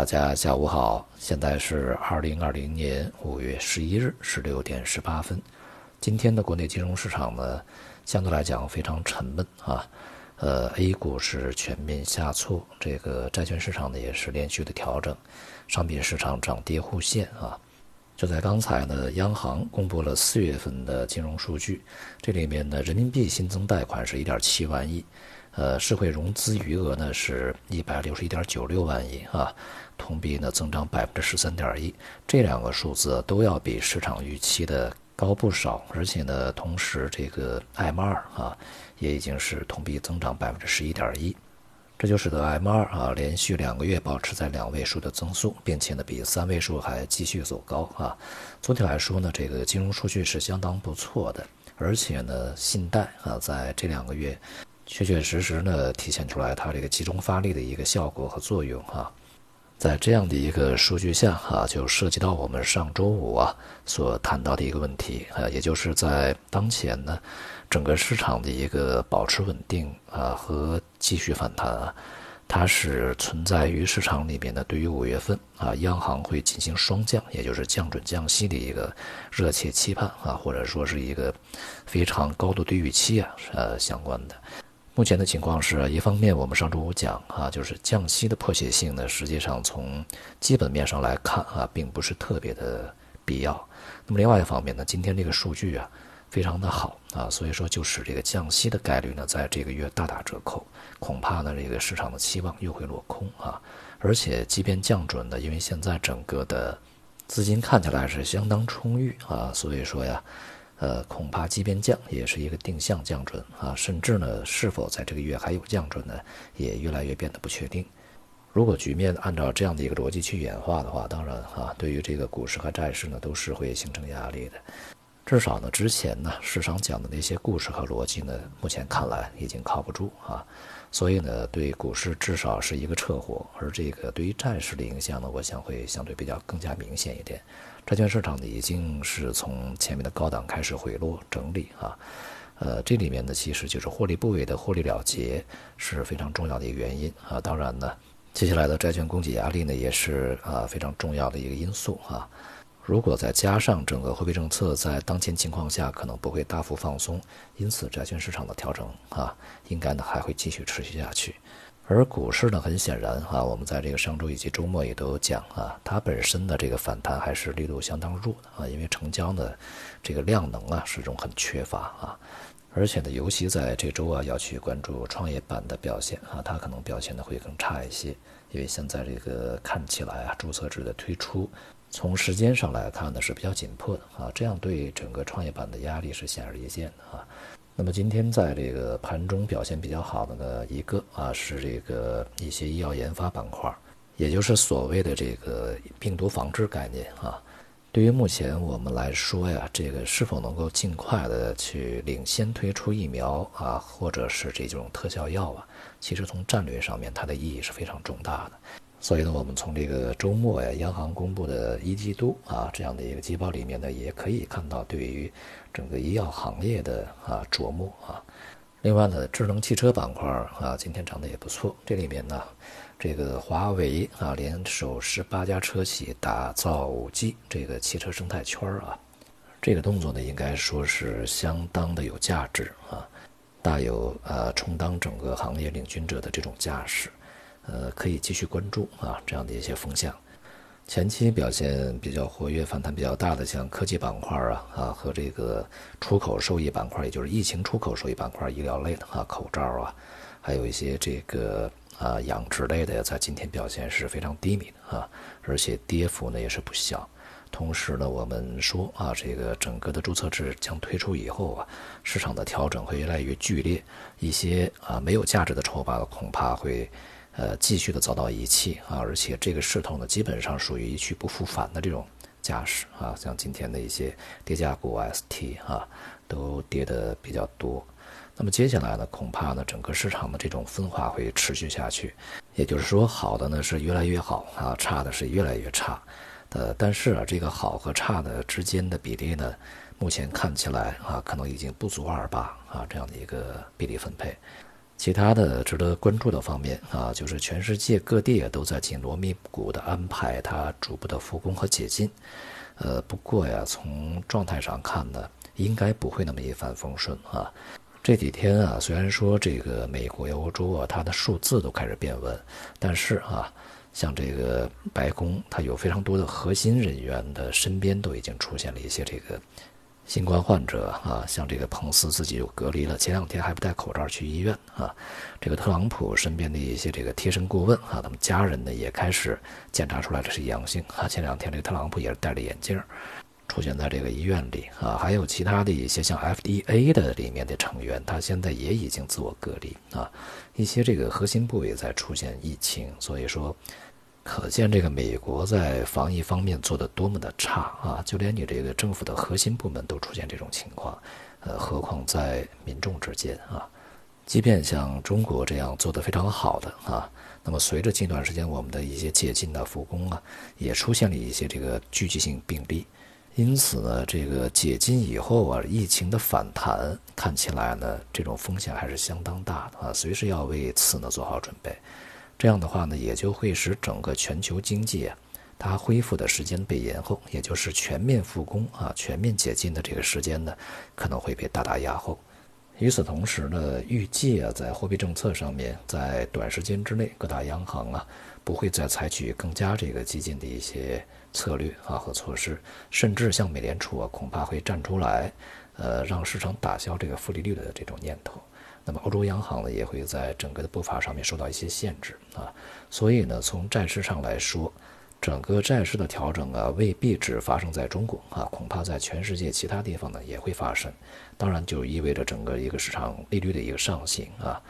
大家下午好，现在是二零二零年五月十一日十六点十八分。今天的国内金融市场呢，相对来讲非常沉闷啊。呃，A 股是全面下挫，这个债券市场呢也是连续的调整，商品市场涨跌互现啊。就在刚才呢，央行公布了四月份的金融数据，这里面呢，人民币新增贷款是一点七万亿。呃，社会融资余额呢是一百六十一点九六万亿啊，同比呢增长百分之十三点一，这两个数字都要比市场预期的高不少，而且呢，同时这个 M 二啊也已经是同比增长百分之十一点一，这就使得 M 二啊连续两个月保持在两位数的增速，并且呢比三位数还继续走高啊。总体来说呢，这个金融数据是相当不错的，而且呢，信贷啊在这两个月。确确实实呢，体现出来它这个集中发力的一个效果和作用啊，在这样的一个数据下啊，就涉及到我们上周五啊所谈到的一个问题啊，也就是在当前呢，整个市场的一个保持稳定啊和继续反弹啊，它是存在于市场里面的对于五月份啊央行会进行双降，也就是降准降息的一个热切期盼啊，或者说是一个非常高度的预期啊，呃相关的。目前的情况是，一方面我们上周五讲啊，就是降息的迫切性呢，实际上从基本面上来看啊，并不是特别的必要。那么另外一方面呢，今天这个数据啊非常的好啊，所以说就使这个降息的概率呢在这个月大打折扣，恐怕呢这个市场的期望又会落空啊。而且即便降准呢，因为现在整个的资金看起来是相当充裕啊，所以说呀。呃，恐怕即便降，也是一个定向降准啊，甚至呢，是否在这个月还有降准呢，也越来越变得不确定。如果局面按照这样的一个逻辑去演化的话，当然啊，对于这个股市和债市呢，都是会形成压力的。至少呢，之前呢，市场讲的那些故事和逻辑呢，目前看来已经靠不住啊。所以呢，对股市至少是一个撤火，而这个对于债市的影响呢，我想会相对比较更加明显一点。债券市场呢，已经是从前面的高档开始回落整理啊，呃，这里面呢，其实就是获利部位的获利了结是非常重要的一个原因啊。当然呢，接下来的债券供给压力呢，也是啊非常重要的一个因素啊。如果再加上整个货币政策在当前情况下可能不会大幅放松，因此债券市场的调整啊，应该呢还会继续持续下去。而股市呢，很显然啊，我们在这个上周以及周末也都有讲啊，它本身的这个反弹还是力度相当弱的啊，因为成交呢，这个量能啊始终很缺乏啊，而且呢，尤其在这周啊，要去关注创业板的表现啊，它可能表现的会更差一些，因为现在这个看起来啊，注册制的推出，从时间上来看呢是比较紧迫的啊，这样对整个创业板的压力是显而易见的啊。那么今天在这个盘中表现比较好的呢一个啊是这个一些医药研发板块，也就是所谓的这个病毒防治概念啊。对于目前我们来说呀，这个是否能够尽快的去领先推出疫苗啊，或者是这种特效药啊，其实从战略上面它的意义是非常重大的。所以呢，我们从这个周末呀，央行公布的一季度啊这样的一个季报里面呢，也可以看到对于整个医药行业的啊琢磨啊。另外呢，智能汽车板块啊，今天涨得也不错。这里面呢，这个华为啊联手十八家车企打造五 G 这个汽车生态圈啊，这个动作呢，应该说是相当的有价值啊，大有呃充当整个行业领军者的这种架势。呃，可以继续关注啊，这样的一些风向。前期表现比较活跃、反弹比较大的，像科技板块啊啊和这个出口受益板块，也就是疫情出口受益板块、医疗类的啊，口罩啊，还有一些这个啊养殖类的，在今天表现是非常低迷的啊，而且跌幅呢也是不小。同时呢，我们说啊，这个整个的注册制将推出以后啊，市场的调整会越来越剧烈，一些啊没有价值的筹码恐怕会。呃，继续的遭到遗弃啊，而且这个势头呢，基本上属于一去不复返的这种架势啊。像今天的一些跌价股 ST 啊，都跌得比较多。那么接下来呢，恐怕呢，整个市场的这种分化会持续下去。也就是说，好的呢是越来越好啊，差的是越来越差。呃，但是啊，这个好和差的之间的比例呢，目前看起来啊，可能已经不足二八啊这样的一个比例分配。其他的值得关注的方面啊，就是全世界各地都在紧锣密鼓地安排它逐步的复工和解禁。呃，不过呀，从状态上看呢，应该不会那么一帆风顺啊。这几天啊，虽然说这个美国、欧洲啊，它的数字都开始变稳，但是啊，像这个白宫，它有非常多的核心人员的身边都已经出现了一些这个。新冠患者啊，像这个彭斯自己就隔离了，前两天还不戴口罩去医院啊。这个特朗普身边的一些这个贴身顾问啊，他们家人呢也开始检查出来这是阳性啊。前两天这个特朗普也是戴着眼镜出现在这个医院里啊。还有其他的一些像 FDA 的里面的成员，他现在也已经自我隔离啊。一些这个核心部位在出现疫情，所以说。可见这个美国在防疫方面做的多么的差啊！就连你这个政府的核心部门都出现这种情况，呃，何况在民众之间啊？即便像中国这样做的非常好的啊，那么随着近段时间我们的一些解禁的复工啊，也出现了一些这个聚集性病例，因此呢，这个解禁以后啊，疫情的反弹看起来呢，这种风险还是相当大的啊，随时要为此呢做好准备。这样的话呢，也就会使整个全球经济啊，它恢复的时间被延后，也就是全面复工啊、全面解禁的这个时间呢，可能会被大大压后。与此同时呢，预计啊，在货币政策上面，在短时间之内，各大央行啊，不会再采取更加这个激进的一些策略啊和措施，甚至像美联储啊，恐怕会站出来，呃，让市场打消这个负利率的这种念头。那么欧洲央行呢也会在整个的步伐上面受到一些限制啊，所以呢从债市上来说，整个债市的调整啊未必只发生在中国啊，恐怕在全世界其他地方呢也会发生。当然就意味着整个一个市场利率的一个上行啊，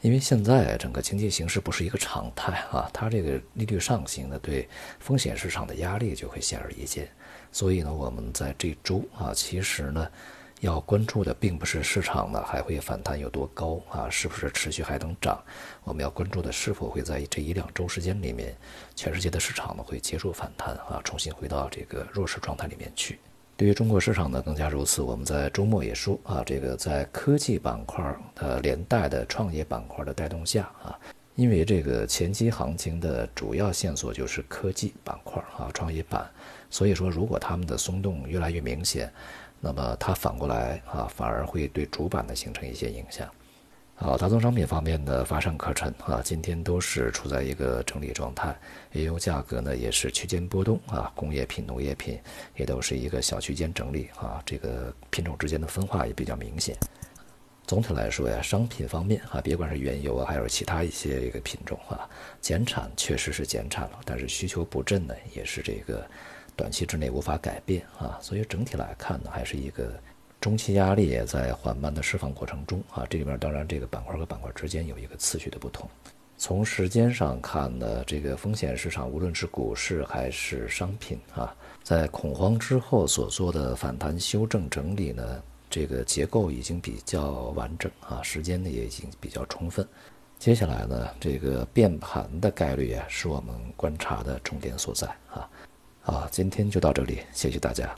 因为现在整个经济形势不是一个常态啊，它这个利率上行呢对风险市场的压力就会显而易见。所以呢我们在这周啊其实呢。要关注的并不是市场呢还会反弹有多高啊，是不是持续还能涨？我们要关注的是否会在这一两周时间里面，全世界的市场呢会结束反弹啊，重新回到这个弱势状态里面去。对于中国市场呢更加如此。我们在周末也说啊，这个在科技板块呃连带的创业板块的带动下啊，因为这个前期行情的主要线索就是科技板块啊创业板，所以说如果他们的松动越来越明显。那么它反过来啊，反而会对主板呢形成一些影响。好，大宗商品方面的乏善可陈啊，今天都是处在一个整理状态，原油价格呢也是区间波动啊，工业品、农业品也都是一个小区间整理啊，这个品种之间的分化也比较明显。总体来说呀，商品方面啊，别管是原油啊，还有其他一些这个品种啊，减产确实是减产了，但是需求不振呢，也是这个。短期之内无法改变啊，所以整体来看呢，还是一个中期压力也在缓慢的释放过程中啊。这里面当然这个板块和板块之间有一个次序的不同。从时间上看呢，这个风险市场无论是股市还是商品啊，在恐慌之后所做的反弹修正整理呢，这个结构已经比较完整啊，时间呢也已经比较充分。接下来呢，这个变盘的概率啊，是我们观察的重点所在啊。好，今天就到这里，谢谢大家。